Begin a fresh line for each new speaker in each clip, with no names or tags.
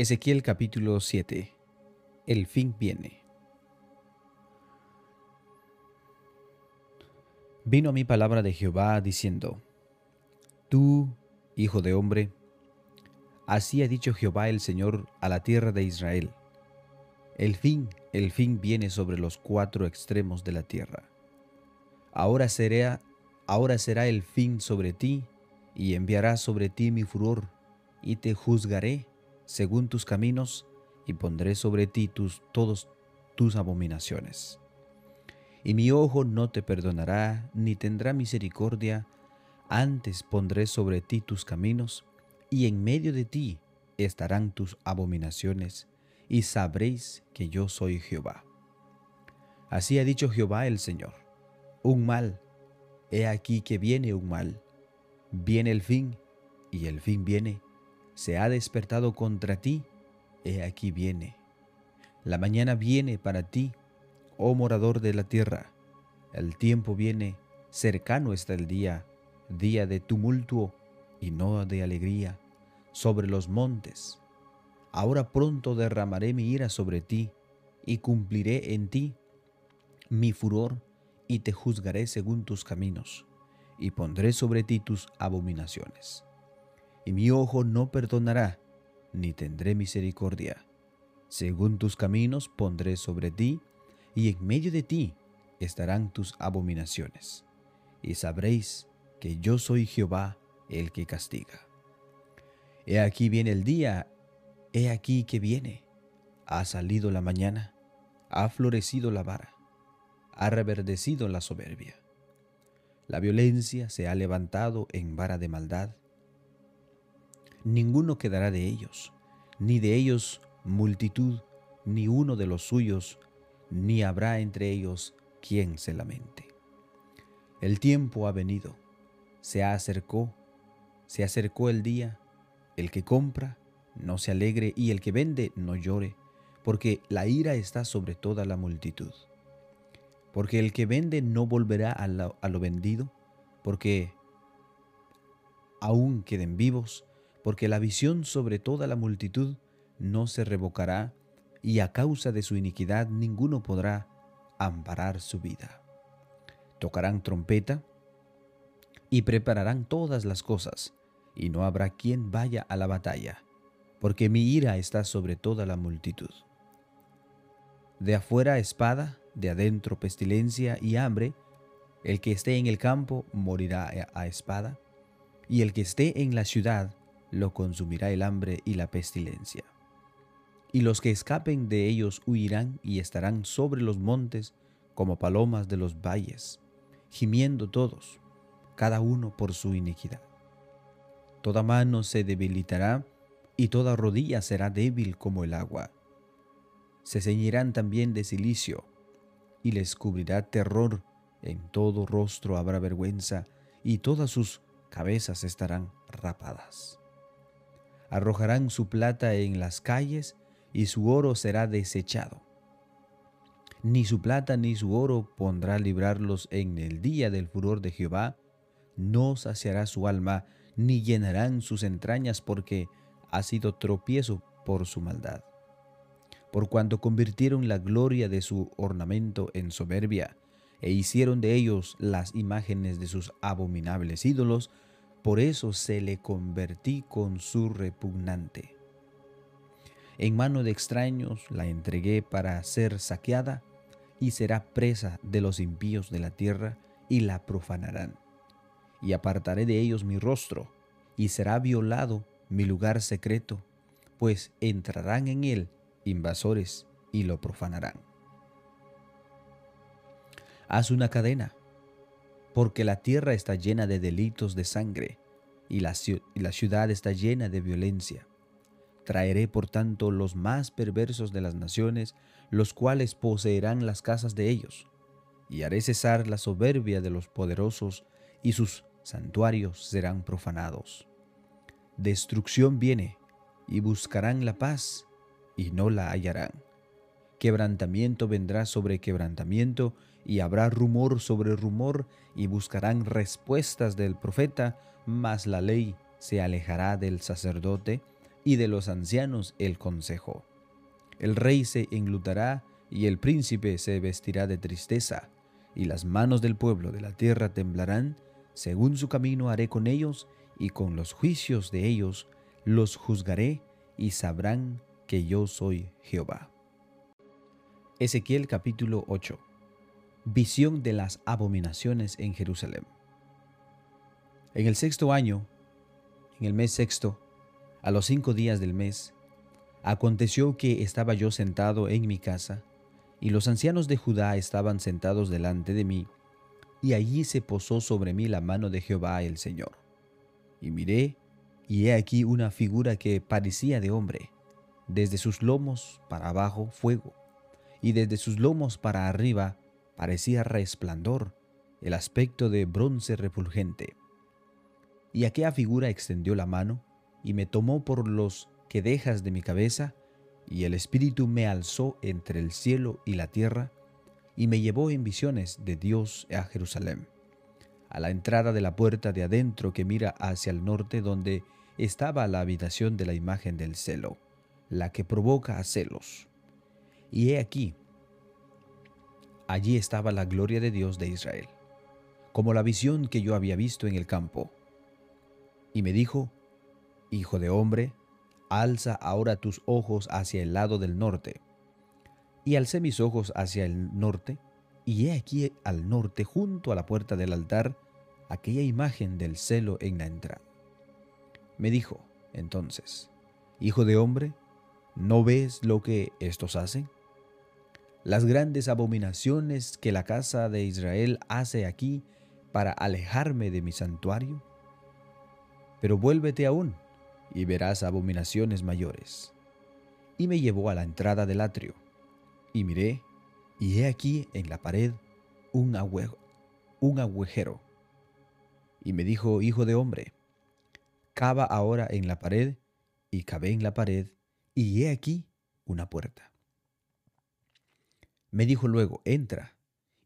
Ezequiel capítulo 7. El fin viene. Vino a mi palabra de Jehová diciendo, Tú, hijo de hombre, así ha dicho Jehová el Señor a la tierra de Israel. El fin, el fin viene sobre los cuatro extremos de la tierra. Ahora será, ahora será el fin sobre ti, y enviará sobre ti mi furor, y te juzgaré según tus caminos, y pondré sobre ti tus, todos tus abominaciones. Y mi ojo no te perdonará, ni tendrá misericordia, antes pondré sobre ti tus caminos, y en medio de ti estarán tus abominaciones, y sabréis que yo soy Jehová. Así ha dicho Jehová el Señor, un mal, he aquí que viene un mal, viene el fin, y el fin viene, se ha despertado contra ti, he aquí viene. La mañana viene para ti, oh morador de la tierra. El tiempo viene, cercano está el día, día de tumulto y no de alegría, sobre los montes. Ahora pronto derramaré mi ira sobre ti, y cumpliré en ti mi furor, y te juzgaré según tus caminos, y pondré sobre ti tus abominaciones y mi ojo no perdonará, ni tendré misericordia. Según tus caminos pondré sobre ti, y en medio de ti estarán tus abominaciones. Y sabréis que yo soy Jehová el que castiga. He aquí viene el día, he aquí que viene. Ha salido la mañana, ha florecido la vara, ha reverdecido la soberbia. La violencia se ha levantado en vara de maldad, ninguno quedará de ellos, ni de ellos multitud, ni uno de los suyos, ni habrá entre ellos quien se lamente. El tiempo ha venido, se acercó, se acercó el día, el que compra no se alegre y el que vende no llore, porque la ira está sobre toda la multitud. Porque el que vende no volverá a lo, a lo vendido, porque aún queden vivos porque la visión sobre toda la multitud no se revocará, y a causa de su iniquidad ninguno podrá amparar su vida. Tocarán trompeta y prepararán todas las cosas, y no habrá quien vaya a la batalla, porque mi ira está sobre toda la multitud. De afuera espada, de adentro pestilencia y hambre, el que esté en el campo morirá a espada, y el que esté en la ciudad lo consumirá el hambre y la pestilencia. Y los que escapen de ellos huirán y estarán sobre los montes como palomas de los valles, gimiendo todos, cada uno por su iniquidad. Toda mano se debilitará y toda rodilla será débil como el agua. Se ceñirán también de silicio y les cubrirá terror, en todo rostro habrá vergüenza y todas sus cabezas estarán rapadas arrojarán su plata en las calles y su oro será desechado. Ni su plata ni su oro pondrá librarlos en el día del furor de Jehová, no saciará su alma, ni llenarán sus entrañas porque ha sido tropiezo por su maldad. Por cuanto convirtieron la gloria de su ornamento en soberbia, e hicieron de ellos las imágenes de sus abominables ídolos, por eso se le convertí con su repugnante. En mano de extraños la entregué para ser saqueada y será presa de los impíos de la tierra y la profanarán. Y apartaré de ellos mi rostro y será violado mi lugar secreto, pues entrarán en él invasores y lo profanarán. Haz una cadena porque la tierra está llena de delitos de sangre, y la, ciudad está llena de violencia. Traeré por tanto los más perversos de las naciones, los cuales poseerán las casas de ellos, y haré cesar la soberbia de los poderosos, y sus santuarios serán profanados. Destrucción viene, y buscarán la paz, y no la hallarán. Quebrantamiento vendrá sobre quebrantamiento, y habrá rumor sobre rumor, y buscarán respuestas del profeta, mas la ley se alejará del sacerdote, y de los ancianos el consejo. El rey se englutará y el príncipe se vestirá de tristeza, y las manos del pueblo de la tierra temblarán, según su camino haré con ellos, y con los juicios de ellos los juzgaré, y sabrán que yo soy Jehová. Ezequiel capítulo 8 Visión de las abominaciones en Jerusalén. En el sexto año, en el mes sexto, a los cinco días del mes, aconteció que estaba yo sentado en mi casa, y los ancianos de Judá estaban sentados delante de mí, y allí se posó sobre mí la mano de Jehová el Señor. Y miré, y he aquí una figura que parecía de hombre, desde sus lomos para abajo fuego, y desde sus lomos para arriba parecía resplandor, el aspecto de bronce refulgente. Y aquella figura extendió la mano, y me tomó por los que dejas de mi cabeza, y el Espíritu me alzó entre el cielo y la tierra, y me llevó en visiones de Dios a Jerusalén, a la entrada de la puerta de adentro que mira hacia el norte, donde estaba la habitación de la imagen del celo, la que provoca a celos. Y he aquí, allí estaba la gloria de Dios de Israel, como la visión que yo había visto en el campo. Y me dijo, Hijo de hombre, alza ahora tus ojos hacia el lado del norte. Y alcé mis ojos hacia el norte, y he aquí al norte, junto a la puerta del altar, aquella imagen del celo en la entrada. Me dijo, entonces, Hijo de hombre, ¿no ves lo que estos hacen? Las grandes abominaciones que la casa de Israel hace aquí para alejarme de mi santuario. Pero vuélvete aún y verás abominaciones mayores. Y me llevó a la entrada del atrio, y miré, y he aquí en la pared un, agujero. Y me dijo, Hijo de hombre, cava ahora en la pared, y cavé en la pared, y he aquí una puerta. Me dijo luego, entra,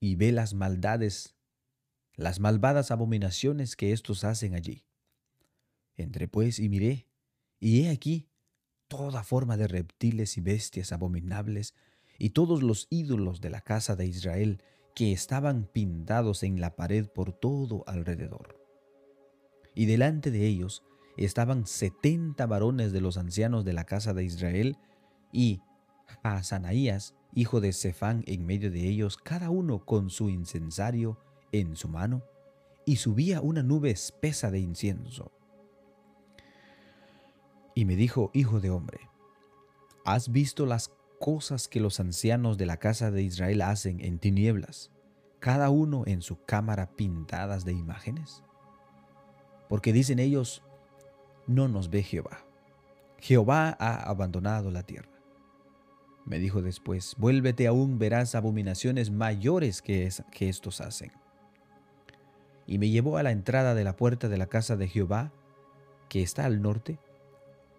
y ve las maldades, las malvadas abominaciones que éstos hacen allí. Entré pues y miré, y he aquí toda forma de reptiles y bestias abominables, y todos los ídolos de la casa de Israel que estaban pintados en la pared por todo alrededor. Y delante de ellos estaban setenta varones de los ancianos de la casa de Israel, y Hasanaías, hijo de Cefán, en medio de ellos, cada uno con su incensario en su mano, y subía una nube espesa de incienso. Y me dijo, Hijo de hombre, ¿has visto las cosas que los ancianos de la casa de Israel hacen en tinieblas, cada uno en su cámara pintadas de imágenes? Porque dicen ellos, no nos ve Jehová. Jehová ha abandonado la tierra. Me dijo después, vuélvete aún, verás abominaciones mayores que, que estos hacen. Y me llevó a la entrada de la puerta de la casa de Jehová, que está al norte,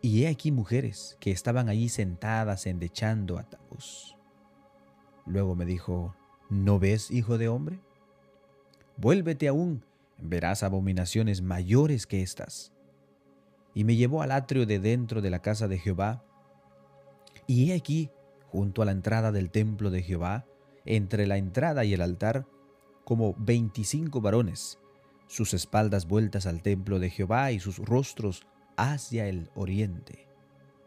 y he aquí mujeres que estaban allí sentadas endechando a Tabús. Luego me dijo, ¿no ves, hijo de hombre? Vuélvete aún, verás abominaciones mayores que estas. Y me llevó al atrio de dentro de la casa de Jehová, y he aquí, junto a la entrada del templo de Jehová, entre la entrada y el altar, como veinticinco varones, sus espaldas vueltas al templo de Jehová y sus rostros hacia el oriente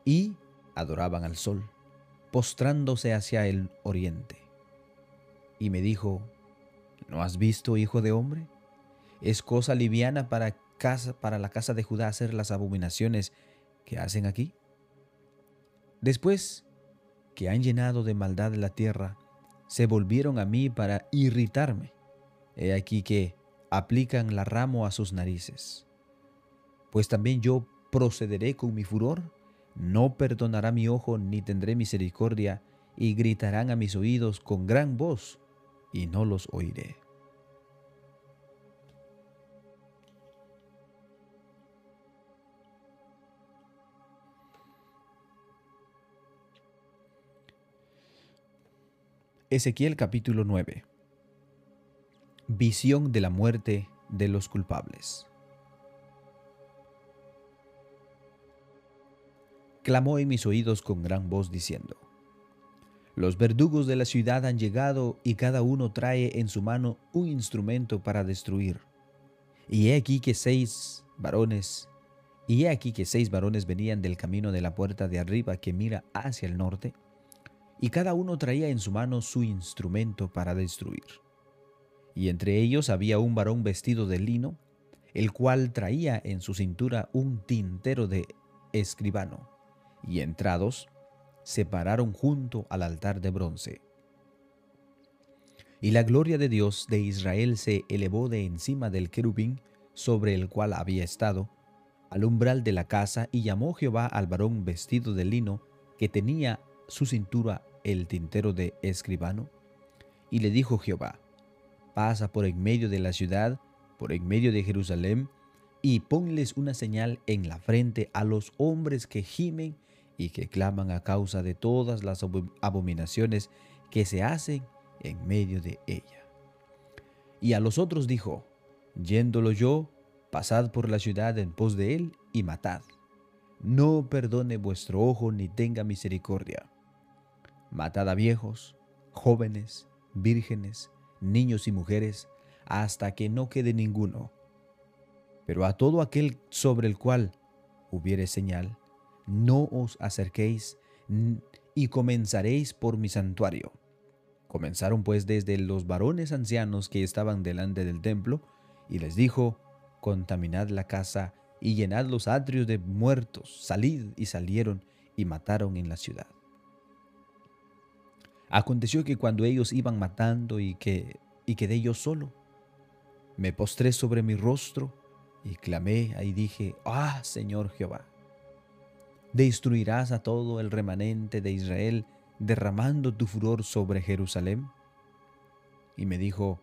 y adoraban al sol, postrándose hacia el oriente. Y me dijo, ¿no has visto, hijo de hombre? Es cosa liviana para, casa, para la casa de Judá hacer las abominaciones que hacen aquí. Después que han llenado de maldad la tierra, se volvieron a mí para irritarme. He aquí que aplican la ramo a sus narices. Pues también yo procederé con mi furor, no perdonará mi ojo ni tendré misericordia, y gritarán a mis oídos con gran voz, y no los oiré. Ezequiel capítulo 9 Visión de la muerte de los culpables. clamó en mis oídos con gran voz diciendo, Los verdugos de la ciudad han llegado y cada uno trae en su mano un instrumento para destruir. Y he aquí que seis varones, y he aquí que seis varones venían del camino de la puerta de arriba que mira hacia el norte, y cada uno traía en su mano su instrumento para destruir. Y entre ellos había un varón vestido de lino, el cual traía en su cintura un tintero de escribano, y entrados, se pararon junto al altar de bronce. Y la gloria de Dios de Israel se elevó de encima del querubín sobre el cual había estado, al umbral de la casa, y llamó Jehová al varón vestido de lino, que tenía su cintura el tintero de escribano, y le dijo Jehová, pasa por en medio de la ciudad, por en medio de Jerusalén, y ponles una señal en la frente a los hombres que gimen y que claman a causa de todas las abominaciones que se hacen en medio de ella. Y a los otros dijo, yéndolo yo, pasad por la ciudad en pos de él y matad. No perdone vuestro ojo ni tenga misericordia. Matad a viejos, jóvenes, vírgenes, niños y mujeres, hasta que no quede ninguno. Pero a todo aquel sobre el cual hubiere señal, no os acerquéis y comenzaréis por mi santuario. Comenzaron pues desde los varones ancianos que estaban delante del templo, y les dijo, contaminad la casa y llenad los atrios de muertos, salid y salieron y mataron en la ciudad. Aconteció que cuando ellos iban matando y que y quedé yo solo, me postré sobre mi rostro y clamé y dije, ah, Señor Jehová, ¿destruirás a todo el remanente de Israel derramando tu furor sobre Jerusalén? Y me dijo,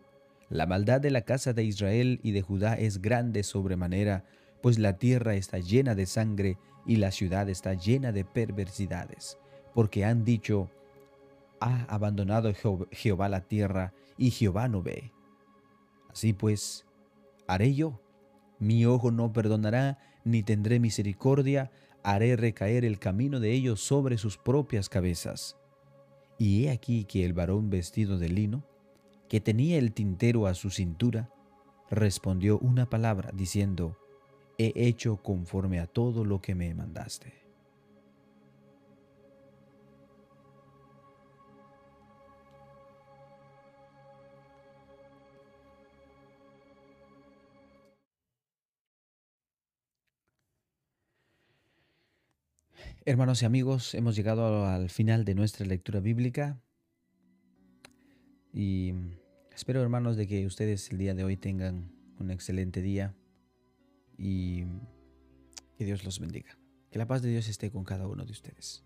la maldad de la casa de Israel y de Judá es grande sobremanera, pues la tierra está llena de sangre y la ciudad está llena de perversidades, porque han dicho, ha abandonado Jehová la tierra y Jehová no ve. Así pues, haré yo. Mi ojo no perdonará, ni tendré misericordia, haré recaer el camino de ellos sobre sus propias cabezas. Y he aquí que el varón vestido de lino, que tenía el tintero a su cintura, respondió una palabra diciendo, He hecho conforme a todo lo que me mandaste. Hermanos y amigos, hemos llegado al final de nuestra lectura bíblica y espero hermanos de que ustedes el día de hoy tengan un excelente día y que Dios los bendiga. Que la paz de Dios esté con cada uno de ustedes.